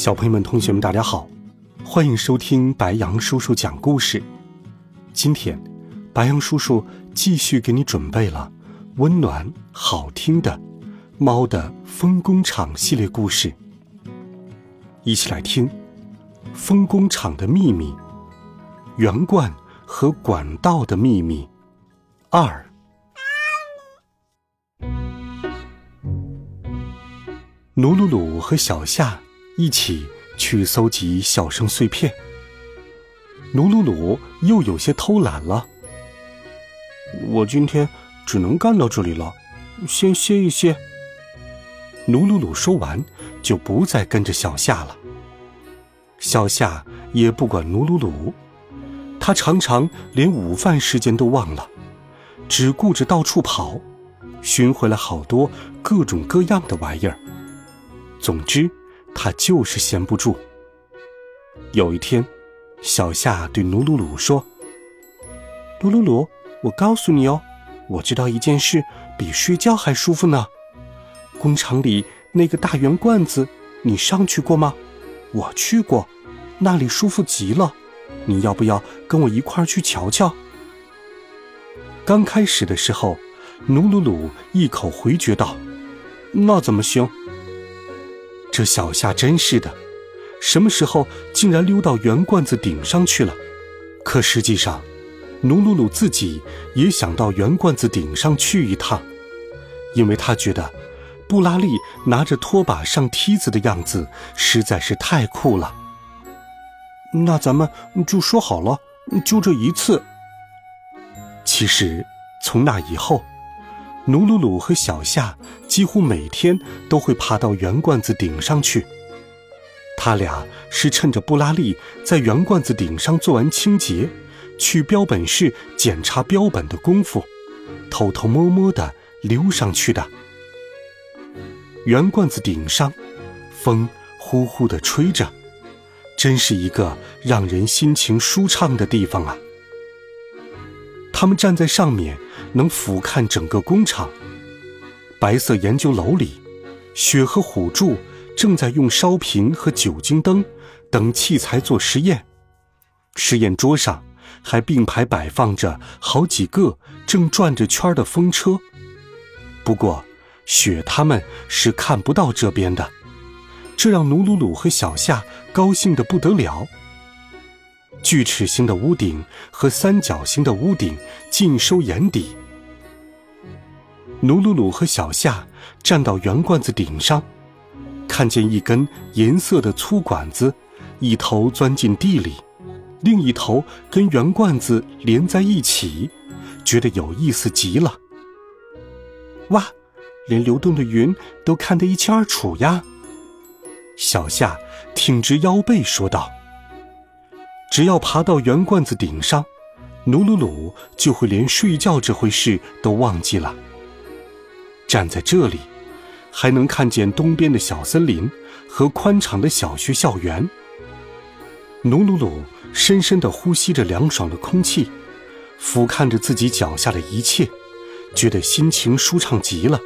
小朋友们、同学们，大家好，欢迎收听白羊叔叔讲故事。今天，白羊叔叔继续给你准备了温暖好听的《猫的风工厂》系列故事，一起来听《风工厂的秘密》——圆罐和管道的秘密二。努鲁鲁和小夏。一起去搜集笑声碎片。努鲁鲁又有些偷懒了。我今天只能干到这里了，先歇一歇。努鲁鲁说完，就不再跟着小夏了。小夏也不管努鲁鲁，他常常连午饭时间都忘了，只顾着到处跑，寻回来好多各种各样的玩意儿。总之。他就是闲不住。有一天，小夏对努鲁鲁说：“努鲁鲁，我告诉你哦，我知道一件事比睡觉还舒服呢。工厂里那个大圆罐子，你上去过吗？我去过，那里舒服极了。你要不要跟我一块儿去瞧瞧？”刚开始的时候，努鲁鲁一口回绝道：“那怎么行？”这小夏真是的，什么时候竟然溜到圆罐子顶上去了？可实际上，努鲁鲁自己也想到圆罐子顶上去一趟，因为他觉得布拉利拿着拖把上梯子的样子实在是太酷了。那咱们就说好了，就这一次。其实，从那以后。努鲁鲁和小夏几乎每天都会爬到圆罐子顶上去。他俩是趁着布拉利在圆罐子顶上做完清洁、去标本室检查标本的功夫，偷偷摸摸的溜上去的。圆罐子顶上，风呼呼的吹着，真是一个让人心情舒畅的地方啊！他们站在上面。能俯瞰整个工厂。白色研究楼里，雪和虎柱正在用烧瓶和酒精灯等器材做实验。实验桌上还并排摆放着好几个正转着圈的风车。不过，雪他们是看不到这边的，这让努鲁鲁和小夏高兴得不得了。锯齿形的屋顶和三角形的屋顶尽收眼底。努鲁鲁和小夏站到圆罐子顶上，看见一根银色的粗管子，一头钻进地里，另一头跟圆罐子连在一起，觉得有意思极了。哇，连流动的云都看得一清二楚呀！小夏挺直腰背说道：“只要爬到圆罐子顶上，努鲁鲁就会连睡觉这回事都忘记了。”站在这里，还能看见东边的小森林和宽敞的小学校园。努鲁鲁深深地呼吸着凉爽的空气，俯瞰着自己脚下的一切，觉得心情舒畅极了。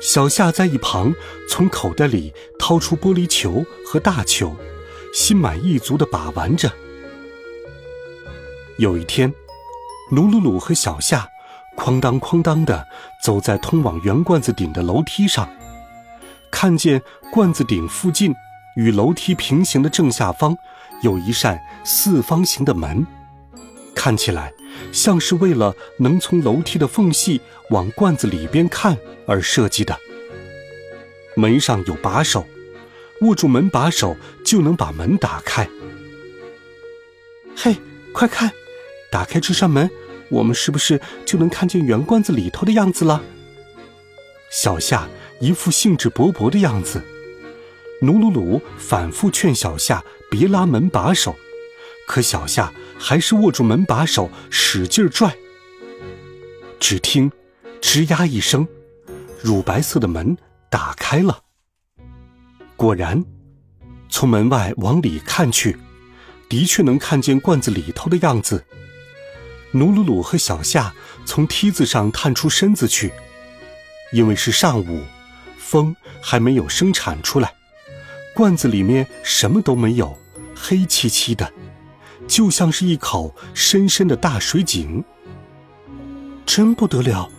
小夏在一旁从口袋里掏出玻璃球和大球，心满意足地把玩着。有一天，努鲁鲁和小夏。哐当哐当的走在通往圆罐子顶的楼梯上，看见罐子顶附近与楼梯平行的正下方有一扇四方形的门，看起来像是为了能从楼梯的缝隙往罐子里边看而设计的。门上有把手，握住门把手就能把门打开。嘿，快看，打开这扇门！我们是不是就能看见圆罐子里头的样子了？小夏一副兴致勃勃的样子。努努努反复劝小夏别拉门把手，可小夏还是握住门把手，使劲拽。只听“吱呀”一声，乳白色的门打开了。果然，从门外往里看去，的确能看见罐子里头的样子。努鲁鲁和小夏从梯子上探出身子去，因为是上午，风还没有生产出来。罐子里面什么都没有，黑漆漆的，就像是一口深深的大水井。真不得了，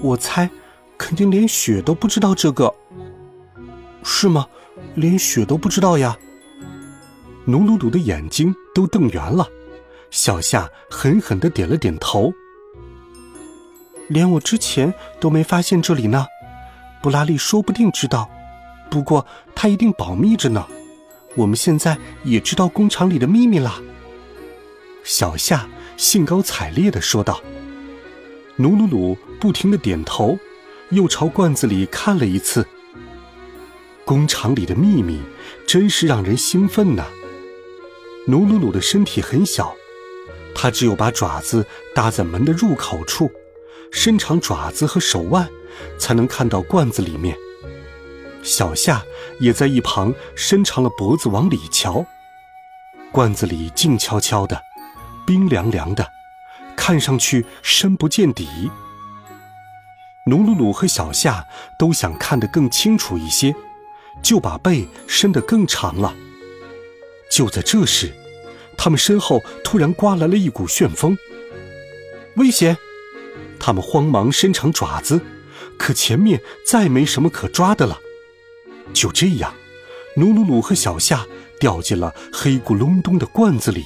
我猜，肯定连雪都不知道这个。是吗？连雪都不知道呀？努鲁鲁的眼睛都瞪圆了，小夏狠狠的点了点头。连我之前都没发现这里呢，布拉利说不定知道。不过他一定保密着呢，我们现在也知道工厂里的秘密了。小夏兴高采烈的说道。努努努不停的点头，又朝罐子里看了一次。工厂里的秘密真是让人兴奋呐。努努努的身体很小，他只有把爪子搭在门的入口处，伸长爪子和手腕，才能看到罐子里面。小夏也在一旁伸长了脖子往里瞧，罐子里静悄悄的，冰凉凉的，看上去深不见底。努鲁鲁和小夏都想看得更清楚一些，就把背伸得更长了。就在这时，他们身后突然刮来了一股旋风，危险！他们慌忙伸长爪子，可前面再没什么可抓的了。就这样，努鲁鲁和小夏掉进了黑咕隆咚的罐子里。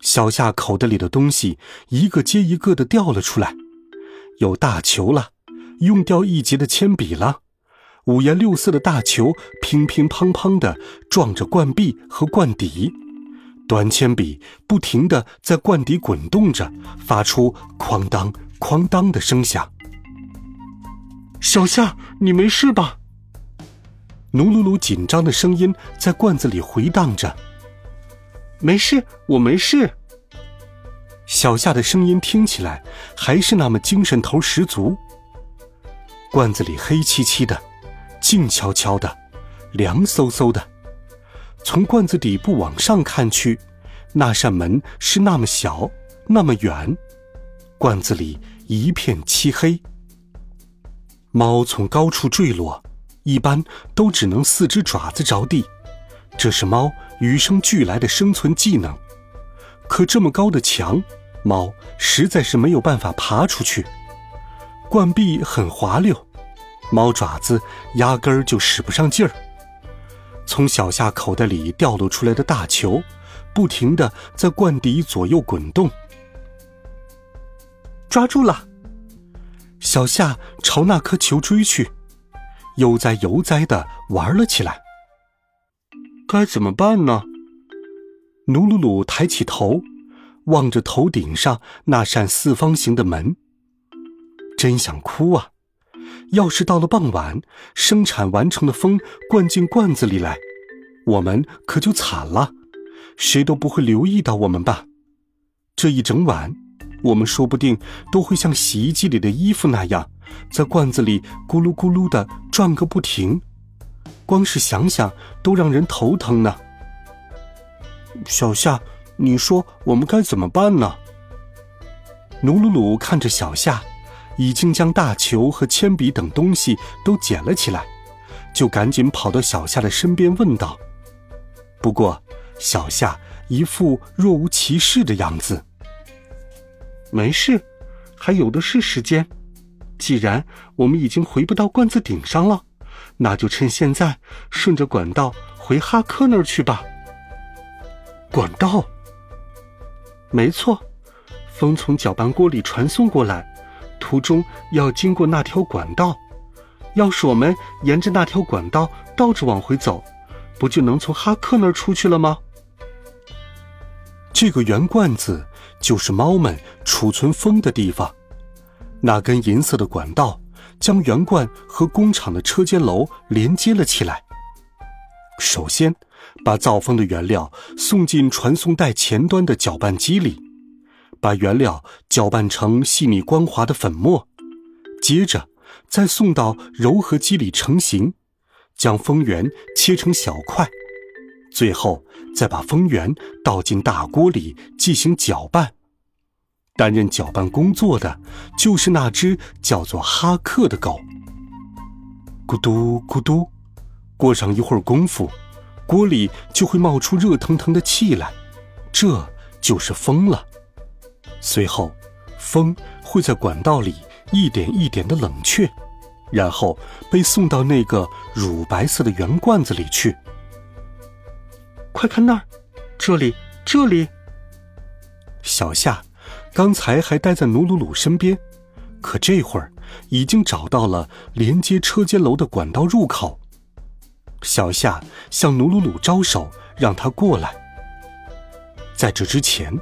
小夏口袋里的东西一个接一个的掉了出来，有大球了，用掉一截的铅笔了，五颜六色的大球乒乒乓乓的撞着罐壁和罐底，短铅笔不停的在罐底滚动着，发出哐当哐当的声响。小夏，你没事吧？努鲁鲁紧张的声音在罐子里回荡着。“没事，我没事。”小夏的声音听起来还是那么精神头十足。罐子里黑漆漆的，静悄悄的，凉飕飕的。从罐子底部往上看去，那扇门是那么小，那么远。罐子里一片漆黑。猫从高处坠落。一般都只能四只爪子着地，这是猫与生俱来的生存技能。可这么高的墙，猫实在是没有办法爬出去。罐壁很滑溜，猫爪子压根儿就使不上劲儿。从小夏口袋里掉落出来的大球，不停的在罐底左右滚动。抓住了，小夏朝那颗球追去。悠哉悠哉的玩了起来。该怎么办呢？努鲁鲁抬起头，望着头顶上那扇四方形的门，真想哭啊！要是到了傍晚，生产完成的风灌进罐子里来，我们可就惨了，谁都不会留意到我们吧？这一整晚，我们说不定都会像洗衣机里的衣服那样。在罐子里咕噜咕噜的转个不停，光是想想都让人头疼呢。小夏，你说我们该怎么办呢？努鲁鲁看着小夏，已经将大球和铅笔等东西都捡了起来，就赶紧跑到小夏的身边问道。不过，小夏一副若无其事的样子。没事，还有的是时间。既然我们已经回不到罐子顶上了，那就趁现在顺着管道回哈克那儿去吧。管道？没错，风从搅拌锅里传送过来，途中要经过那条管道。要是我们沿着那条管道倒着往回走，不就能从哈克那儿出去了吗？这个圆罐子就是猫们储存风的地方。那根银色的管道将圆罐和工厂的车间楼连接了起来，首先，把造风的原料送进传送带前端的搅拌机里，把原料搅拌成细腻光滑的粉末，接着再送到柔和机里成型，将蜂源切成小块，最后再把蜂源倒进大锅里进行搅拌。担任搅拌工作的就是那只叫做哈克的狗。咕嘟咕嘟，过上一会儿功夫，锅里就会冒出热腾腾的气来，这就是风了。随后，风会在管道里一点一点的冷却，然后被送到那个乳白色的圆罐子里去。快看那儿，这里，这里，小夏。刚才还待在努鲁鲁身边，可这会儿已经找到了连接车间楼的管道入口。小夏向努鲁鲁招手，让他过来。在这之前，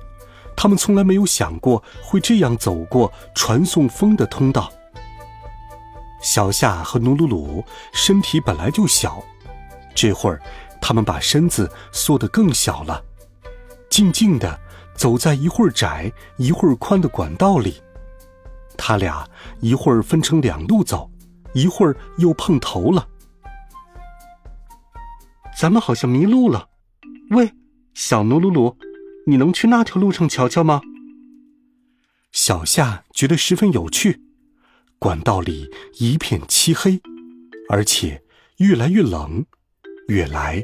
他们从来没有想过会这样走过传送风的通道。小夏和努鲁鲁身体本来就小，这会儿他们把身子缩得更小了，静静的。走在一会儿窄一会儿宽的管道里，他俩一会儿分成两路走，一会儿又碰头了。咱们好像迷路了。喂，小努鲁鲁，你能去那条路上瞧瞧吗？小夏觉得十分有趣。管道里一片漆黑，而且越来越冷，越来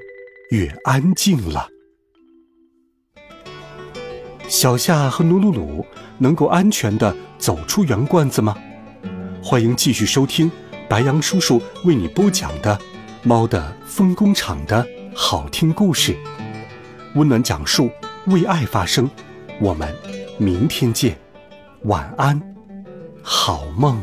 越安静了。小夏和努努鲁能够安全的走出圆罐子吗？欢迎继续收听白杨叔叔为你播讲的《猫的风工厂》的好听故事，温暖讲述，为爱发声。我们明天见，晚安，好梦。